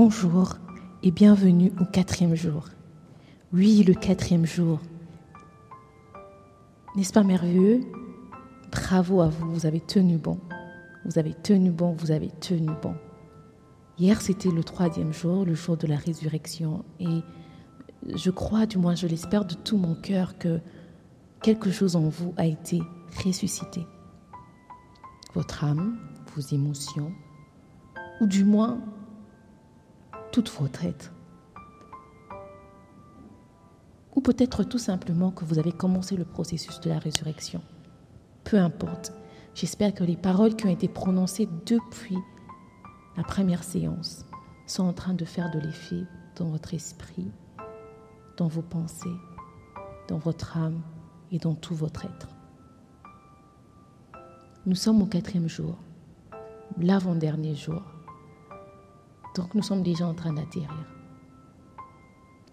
Bonjour et bienvenue au quatrième jour. Oui, le quatrième jour. N'est-ce pas merveilleux? Bravo à vous, vous avez tenu bon. Vous avez tenu bon, vous avez tenu bon. Hier, c'était le troisième jour, le jour de la résurrection. Et je crois, du moins je l'espère de tout mon cœur, que quelque chose en vous a été ressuscité. Votre âme, vos émotions, ou du moins toute être. Ou peut-être tout simplement que vous avez commencé le processus de la résurrection. Peu importe. J'espère que les paroles qui ont été prononcées depuis la première séance sont en train de faire de l'effet dans votre esprit, dans vos pensées, dans votre âme et dans tout votre être. Nous sommes au quatrième jour, l'avant-dernier jour. Donc nous sommes déjà en train d'atterrir.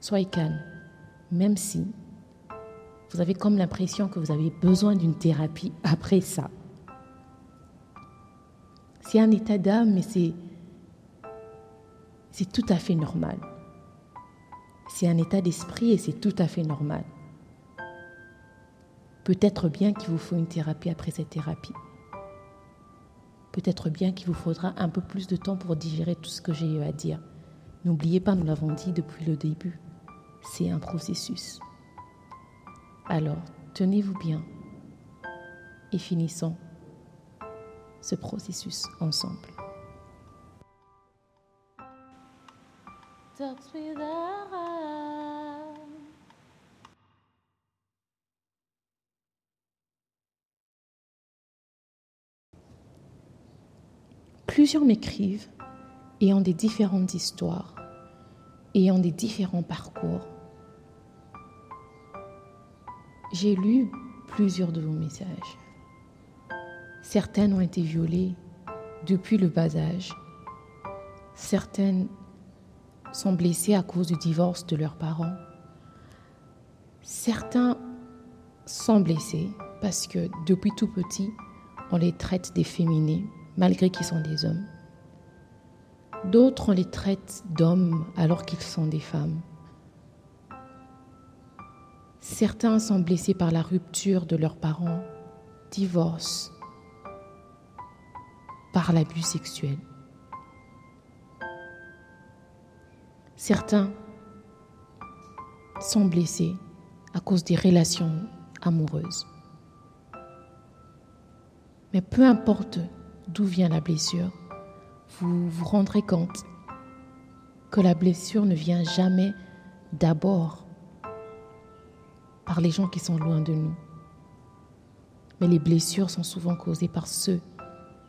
Soyez calme, même si vous avez comme l'impression que vous avez besoin d'une thérapie après ça. C'est un état d'âme, c'est, c'est tout à fait normal. C'est un état d'esprit et c'est tout à fait normal. Peut-être bien qu'il vous faut une thérapie après cette thérapie. Peut-être bien qu'il vous faudra un peu plus de temps pour digérer tout ce que j'ai eu à dire. N'oubliez pas, nous l'avons dit depuis le début, c'est un processus. Alors, tenez-vous bien et finissons ce processus ensemble. M'écrivent ayant des différentes histoires, ayant des différents parcours. J'ai lu plusieurs de vos messages. Certaines ont été violées depuis le bas âge. Certaines sont blessées à cause du divorce de leurs parents. Certains sont blessés parce que depuis tout petit, on les traite d'efféminés malgré qu'ils sont des hommes. D'autres, on les traite d'hommes alors qu'ils sont des femmes. Certains sont blessés par la rupture de leurs parents, divorce, par l'abus sexuel. Certains sont blessés à cause des relations amoureuses. Mais peu importe d'où vient la blessure, vous vous rendrez compte que la blessure ne vient jamais d'abord par les gens qui sont loin de nous. Mais les blessures sont souvent causées par ceux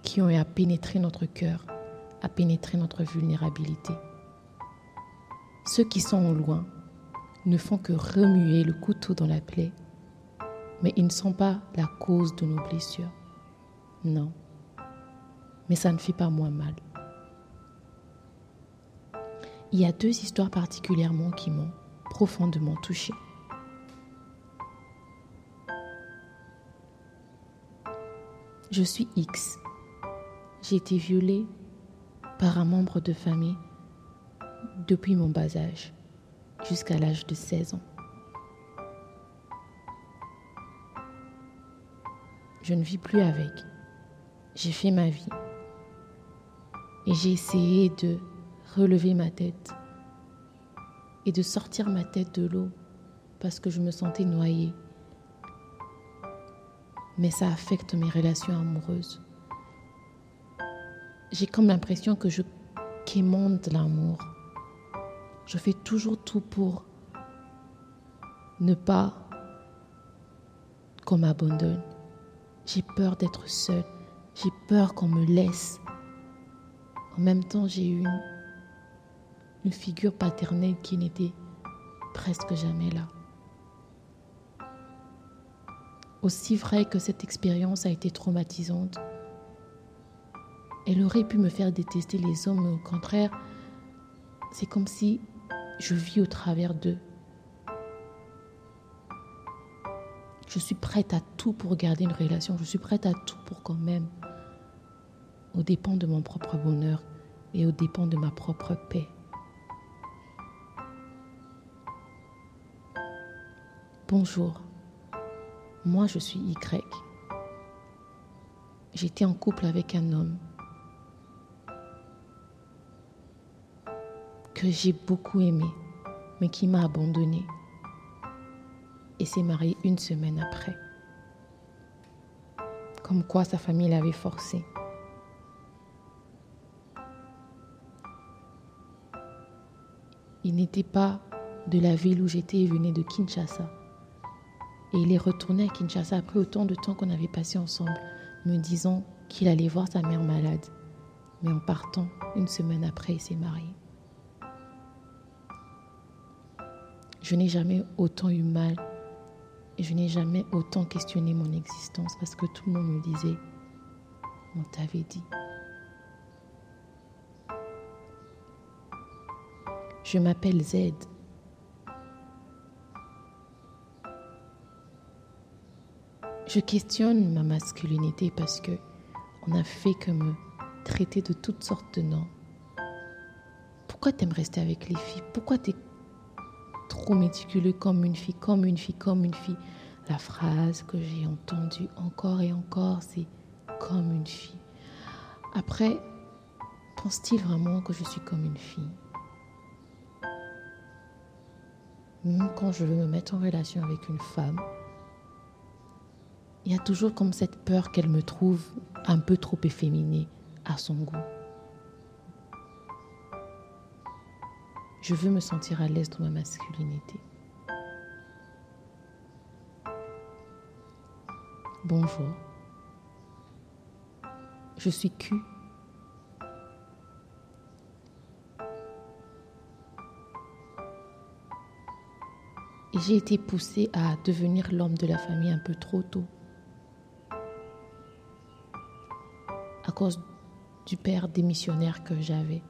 qui ont eu à pénétrer notre cœur, à pénétrer notre vulnérabilité. Ceux qui sont loin ne font que remuer le couteau dans la plaie, mais ils ne sont pas la cause de nos blessures. Non mais ça ne fait pas moins mal. Il y a deux histoires particulièrement qui m'ont profondément touchée. Je suis X. J'ai été violée par un membre de famille depuis mon bas âge jusqu'à l'âge de 16 ans. Je ne vis plus avec. J'ai fait ma vie. Et j'ai essayé de relever ma tête et de sortir ma tête de l'eau parce que je me sentais noyée. Mais ça affecte mes relations amoureuses. J'ai comme l'impression que je quémande l'amour. Je fais toujours tout pour ne pas qu'on m'abandonne. J'ai peur d'être seule. J'ai peur qu'on me laisse. En même temps, j'ai eu une, figure paternelle qui n'était presque jamais là. Aussi vrai que cette expérience a été traumatisante, elle aurait pu me faire détester les hommes, au contraire, c'est comme si je vis au travers d'eux. Je suis prête à tout pour garder une relation, je suis prête à tout pour quand même aux dépens de mon propre bonheur et aux dépens de ma propre paix. Bonjour, moi je suis Y. J'étais en couple avec un homme que j'ai beaucoup aimé, mais qui m'a abandonné et s'est marié une semaine après. Comme quoi sa famille l'avait forcé. Il n'était pas de la ville où j'étais, il venait de Kinshasa. Et il est retourné à Kinshasa après autant de temps qu'on avait passé ensemble, me disant qu'il allait voir sa mère malade. Mais en partant, une semaine après, il s'est marié. Je n'ai jamais autant eu mal et je n'ai jamais autant questionné mon existence parce que tout le monde me disait, on t'avait dit. Je m'appelle Z. Je questionne ma masculinité parce que on a fait que me traiter de toutes sortes de noms. Pourquoi t'aimes rester avec les filles? Pourquoi t'es trop méticuleux comme une fille, comme une fille, comme une fille? La phrase que j'ai entendue encore et encore, c'est comme une fille. Après, pense-t-il vraiment que je suis comme une fille? Même quand je veux me mettre en relation avec une femme, il y a toujours comme cette peur qu'elle me trouve un peu trop efféminée à son goût. Je veux me sentir à l'aise dans ma masculinité. Bonjour. Je suis Q Et j'ai été poussée à devenir l'homme de la famille un peu trop tôt. Cause du père démissionnaire que j'avais.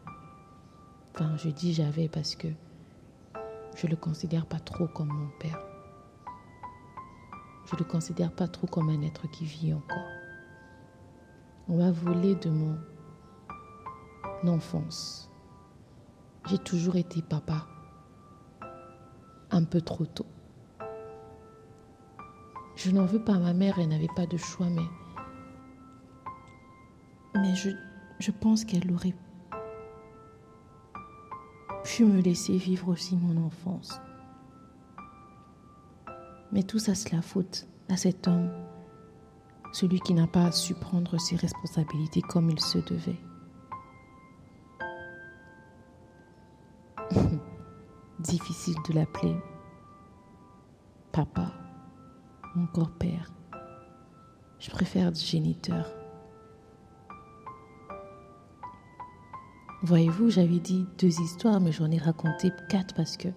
Enfin, je dis j'avais parce que je ne le considère pas trop comme mon père. Je ne le considère pas trop comme un être qui vit encore. On m'a volé de mon enfance. J'ai toujours été papa un peu trop tôt. Je n'en veux pas à ma mère, elle n'avait pas de choix, mais, mais je, pense qu'elle aurait pu me laisser vivre aussi mon enfance. Mais tout ça, c'est la faute à cet homme, celui qui n'a pas su prendre ses responsabilités comme il se devait. difficile de l'appeler papa encore père. Je préfère géniteur. Voyez-vous, j'avais dit deux histoires, mais j'en ai raconté quatre parce que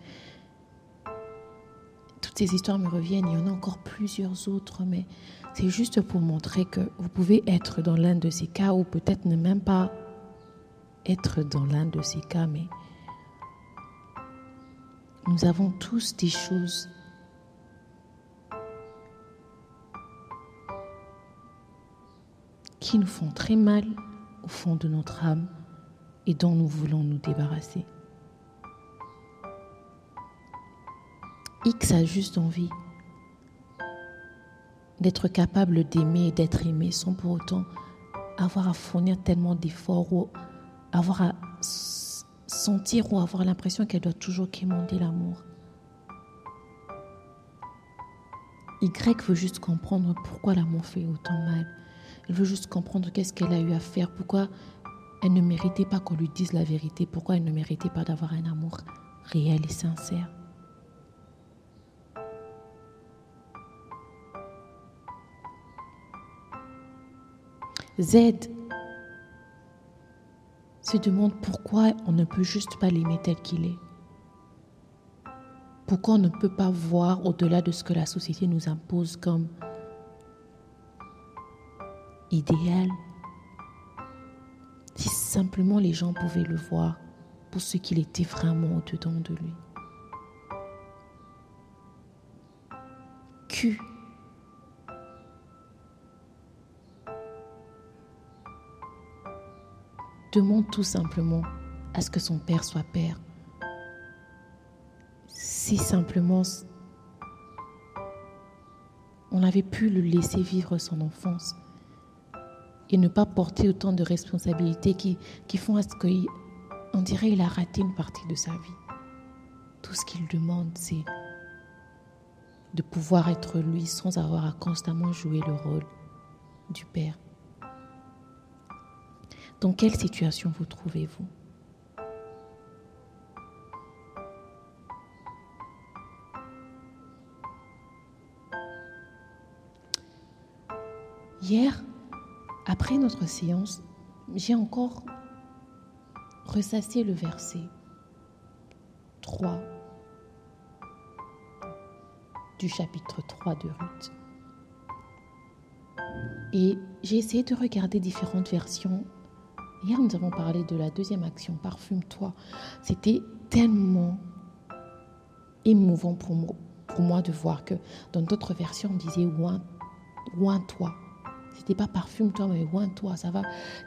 toutes ces histoires me reviennent. Il y en a encore plusieurs autres, mais c'est juste pour montrer que vous pouvez être dans l'un de ces cas ou peut-être ne même pas être dans l'un de ces cas, mais nous avons tous des choses qui nous font très mal au fond de notre âme et dont nous voulons nous débarrasser. X a juste envie d'être capable d'aimer et d'être aimé sans pour autant avoir à fournir tellement d'efforts ou avoir à sentir ou avoir l'impression qu'elle doit toujours quémander l'amour. Y veut juste comprendre pourquoi l'amour fait autant mal. Elle veut juste comprendre qu'est-ce qu'elle a eu à faire, pourquoi elle ne méritait pas qu'on lui dise la vérité, pourquoi elle ne méritait pas d'avoir un amour réel et sincère? Z se demande pourquoi on ne peut juste pas l'aimer tel qu'il est. Pourquoi on ne peut pas voir au-delà de ce que la société nous impose comme idéal? Si simplement les gens pouvaient le voir pour ce qu'il était vraiment au-dedans de lui. Q demande tout simplement à ce que son père soit père. Si simplement on avait pu le laisser vivre son enfance et ne pas porter autant de responsabilités qui, font à ce qu'on dirait qu'il a raté une partie de sa vie. Tout ce qu'il demande, c'est de pouvoir être lui sans avoir à constamment jouer le rôle du Père. Dans quelle situation vous trouvez-vous? Hier, après notre séance, j'ai encore ressassé le verset 3 du chapitre 3 de Ruth. Et j'ai essayé de regarder différentes versions. Hier, nous avons parlé de la deuxième action, Parfume-toi. C'était tellement émouvant pour moi, de voir que dans d'autres versions, on disait Oin-toi. C'était pas parfume-toi, mais oin-toi. Ça va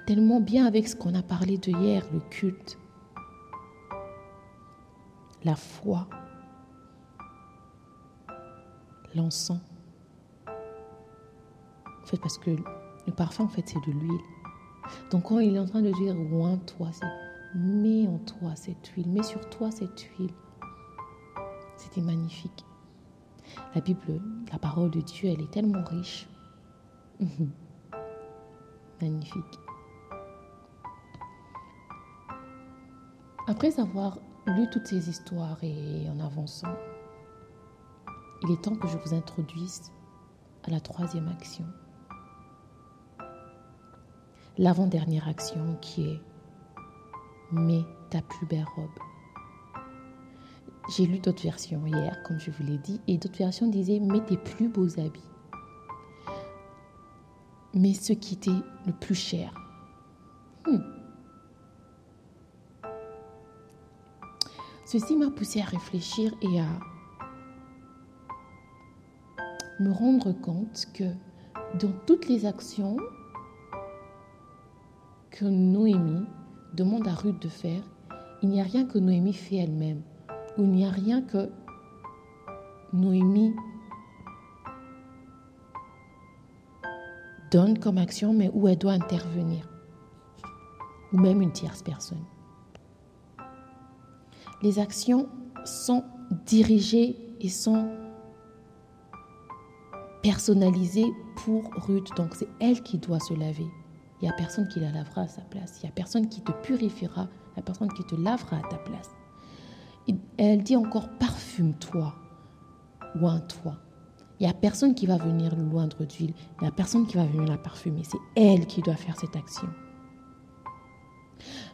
tellement bien avec ce qu'on a parlé de hier, le culte, la foi, l'encens. En fait, parce que le parfum, en fait, c'est de l'huile. Donc, quand il est en train de dire oin-toi, c'est mets en toi cette huile, mets sur toi cette huile. C'était magnifique. La Bible, la parole de Dieu, elle est tellement riche. Magnifique. Après avoir lu toutes ces histoires et en avançant, il est temps que je vous introduise à la troisième action. L'avant-dernière action qui est Mets ta plus belle robe. J'ai lu d'autres versions hier, comme je vous l'ai dit, et d'autres versions disaient Mets tes plus beaux habits mais ce qui était le plus cher. Hmm. Ceci m'a poussé à réfléchir et à me rendre compte que dans toutes les actions que Noémie demande à Ruth de faire, il n'y a rien que Noémie fait elle-même, ou il n'y a rien que Noémie donne comme action, mais où elle doit intervenir, ou même une tierce personne. Les actions sont dirigées et sont personnalisées pour Ruth, donc c'est elle qui doit se laver. Il n'y a personne qui la lavera à sa place. Il n'y a personne qui te purifiera. Il n'y a personne qui te lavera à ta place. elle dit encore parfume-toi ou un toi. Il n'y a personne qui va venir loindre d'huile. Il n'y a personne qui va venir la parfumer. C'est elle qui doit faire cette action.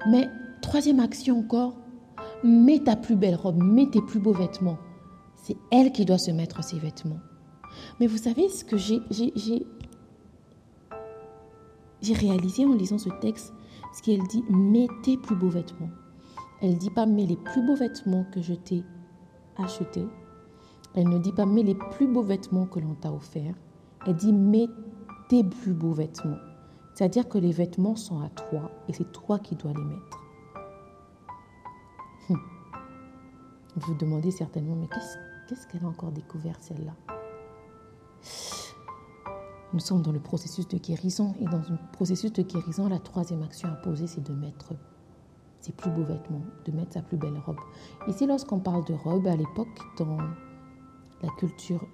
Mais troisième action encore, mets ta plus belle robe, mets tes plus beaux vêtements. C'est elle qui doit se mettre ses vêtements. Mais vous savez ce que j'ai, j'ai, réalisé en lisant ce texte? Ce qu'elle dit, mets tes plus beaux vêtements. Elle ne dit pas, mets les plus beaux vêtements que je t'ai achetés elle ne dit pas mets les plus beaux vêtements que l'on t'a offerts. Elle dit mets tes plus beaux vêtements. C'est-à-dire que les vêtements sont à toi et c'est toi qui dois les mettre. Hum. Vous vous demandez certainement, mais qu'est-ce qu'elle a encore découvert celle-là? Nous sommes dans le processus de guérison et dans le processus de guérison, la troisième action à poser, c'est de mettre ses plus beaux vêtements, de mettre sa plus belle robe. Ici, lorsqu'on parle de robe, à l'époque, dans la culture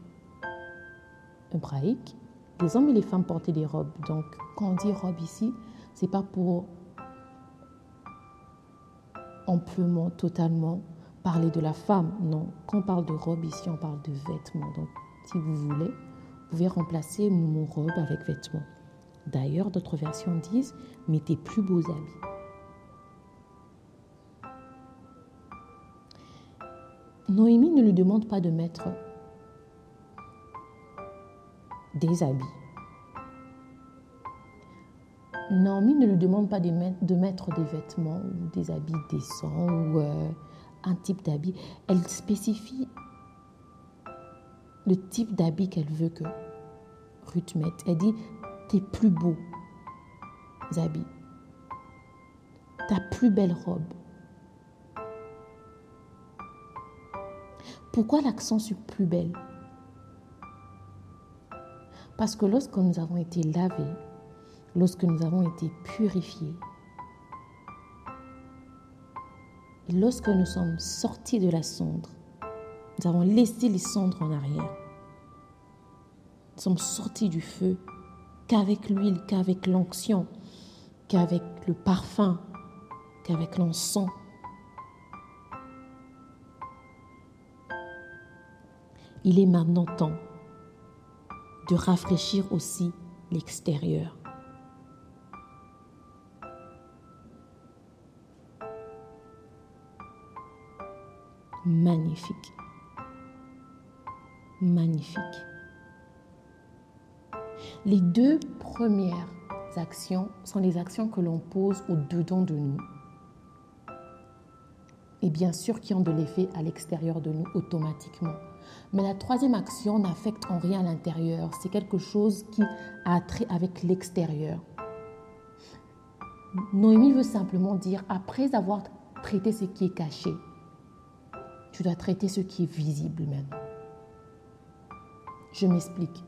hébraïque, les hommes et les femmes portaient des robes. Donc, quand on dit robe ici, c'est pas pour amplement, totalement parler de la femme. Non, quand on parle de robe ici, on parle de vêtements. Donc, si vous voulez, vous pouvez remplacer mon robe avec vêtements. D'ailleurs, d'autres versions disent mettez plus beaux habits. Noémie ne lui demande pas de mettre des habits. Naomi ne lui demande pas de mettre, des vêtements ou des habits décents ou euh, un type d'habit. Elle spécifie le type d'habit qu'elle veut que Ruth mette. Elle dit tes plus beaux habits, ta plus belle robe. Pourquoi l'accent sur plus belle? Parce que lorsque nous avons été lavés, lorsque nous avons été purifiés, lorsque nous sommes sortis de la cendre, nous avons laissé les cendres en arrière. Nous sommes sortis du feu qu'avec l'huile, qu'avec l'onction, qu'avec le parfum, qu'avec l'encens. Il est maintenant temps rafraîchir aussi l'extérieur. Magnifique. Magnifique. Les deux premières actions sont les actions que l'on pose au-dedans de nous. Et bien sûr qui ont de l'effet à l'extérieur de nous automatiquement. Mais la troisième action n'affecte en rien l'intérieur. C'est quelque chose qui a trait avec l'extérieur. Noémie veut simplement dire, après avoir traité ce qui est caché, tu dois traiter ce qui est visible maintenant. Je m'explique.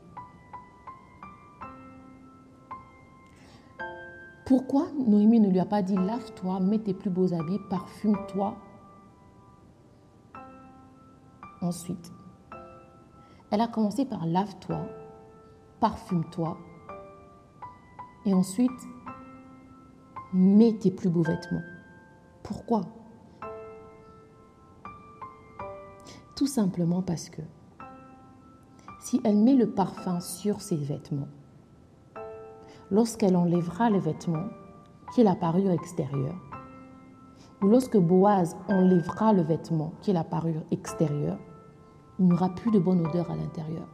Pourquoi Noémie ne lui a pas dit lave-toi, mets tes plus beaux habits, parfume-toi? Ensuite, elle a commencé par lave-toi, parfume-toi, et ensuite, mets tes plus beaux vêtements. Pourquoi? Tout simplement parce que si elle met le parfum sur ses vêtements, lorsqu'elle enlèvera les vêtements, qui est la parure extérieure, ou lorsque Boaz enlèvera le vêtement, qui est la parure extérieure, il n'y aura plus de bonne odeur à l'intérieur.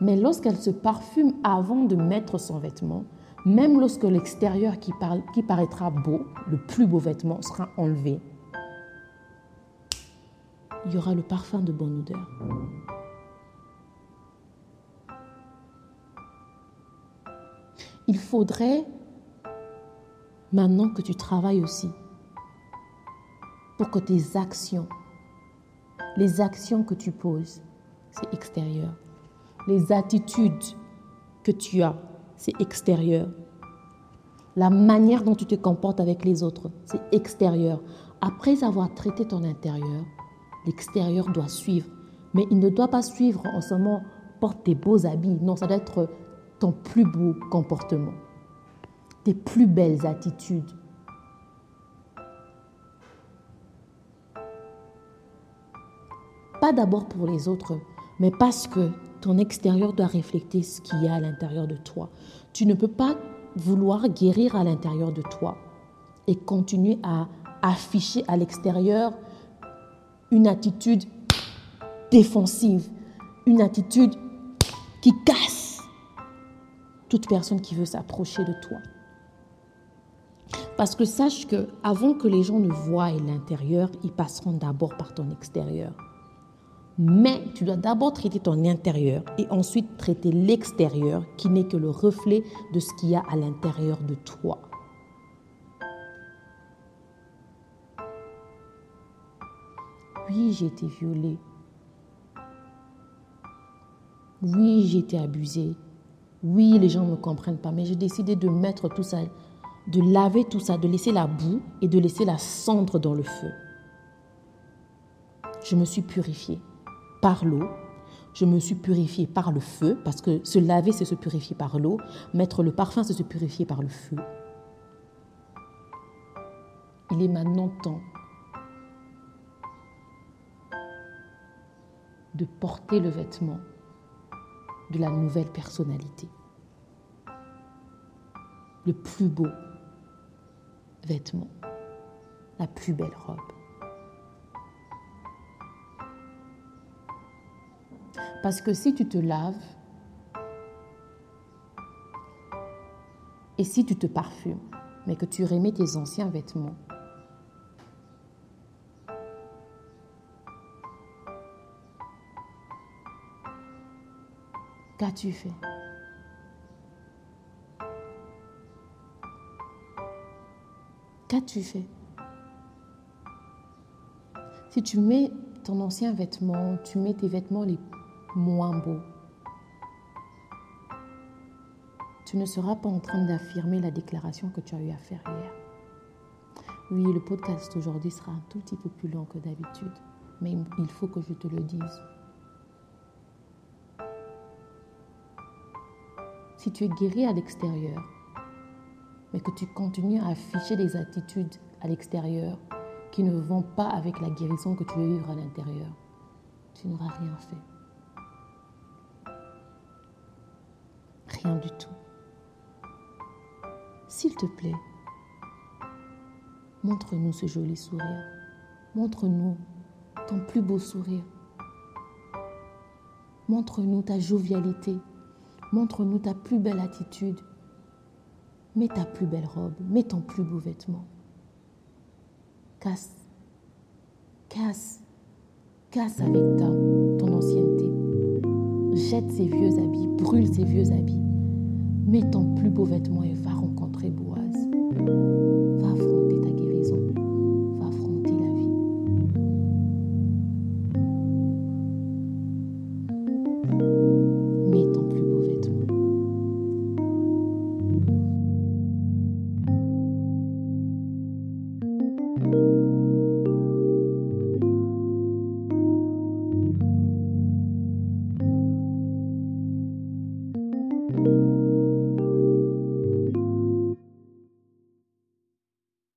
Mais lorsqu'elle se parfume avant de mettre son vêtement, même lorsque l'extérieur qui, qui, paraîtra beau, le plus beau vêtement, sera enlevé, il y aura le parfum de bonne odeur. Il faudrait maintenant que tu travailles aussi pour que tes actions, les actions que tu poses, c'est extérieur. Les attitudes que tu as, c'est extérieur. La manière dont tu te comportes avec les autres, c'est extérieur. Après avoir traité ton intérieur, l'extérieur doit suivre. Mais il ne doit pas suivre en seulement porte tes beaux habits. Non, ça doit être ton plus beau comportement, tes plus belles attitudes, pas d'abord pour les autres, mais parce que ton extérieur doit refléter ce qu'il y a à l'intérieur de toi. Tu ne peux pas vouloir guérir à l'intérieur de toi et continuer à afficher à l'extérieur une attitude défensive, une attitude qui casse toute personne qui veut s'approcher de toi. Parce que sache que avant que les gens ne voient l'intérieur, ils passeront d'abord par ton extérieur. Mais tu dois d'abord traiter ton intérieur et ensuite traiter l'extérieur qui n'est que le reflet de ce qu'il y a à l'intérieur de toi. Oui, j'ai été violée. Oui, j'ai été abusée. Oui, les gens ne me comprennent pas, mais j'ai décidé de mettre tout ça, de laver tout ça, de laisser la boue et de laisser la cendre dans le feu. Je me suis purifiée par l'eau. Je me suis purifiée par le feu, parce que se laver, c'est se purifier par l'eau. Mettre le parfum, c'est se purifier par le feu. Il est maintenant temps de porter le vêtement de la nouvelle personnalité. Le plus beau vêtement, la plus belle robe. Parce que si tu te laves et si tu te parfumes, mais que tu remets tes anciens vêtements, qu'as-tu fait? Qu'as-tu fait? Si tu mets ton ancien vêtement, tu mets tes vêtements les moins beau. Tu ne seras pas en train d'affirmer la déclaration que tu as eu à faire hier. Oui, le podcast aujourd'hui sera un tout petit peu plus long que d'habitude, mais il faut que je te le dise. Si tu es guéri à l'extérieur, mais que tu continues à afficher des attitudes à l'extérieur qui ne vont pas avec la guérison que tu veux vivre à l'intérieur, tu n'auras rien fait. Rien du tout. S'il te plaît, montre-nous ce joli sourire. Montre-nous ton plus beau sourire. Montre-nous ta jovialité. Montre-nous ta plus belle attitude. Mets ta plus belle robe. Mets ton plus beau vêtement. Casse. Casse. Casse avec ta, ton ancienneté. Jette ces vieux habits. Brûle ces vieux habits. Mets ton plus beau vêtement et va.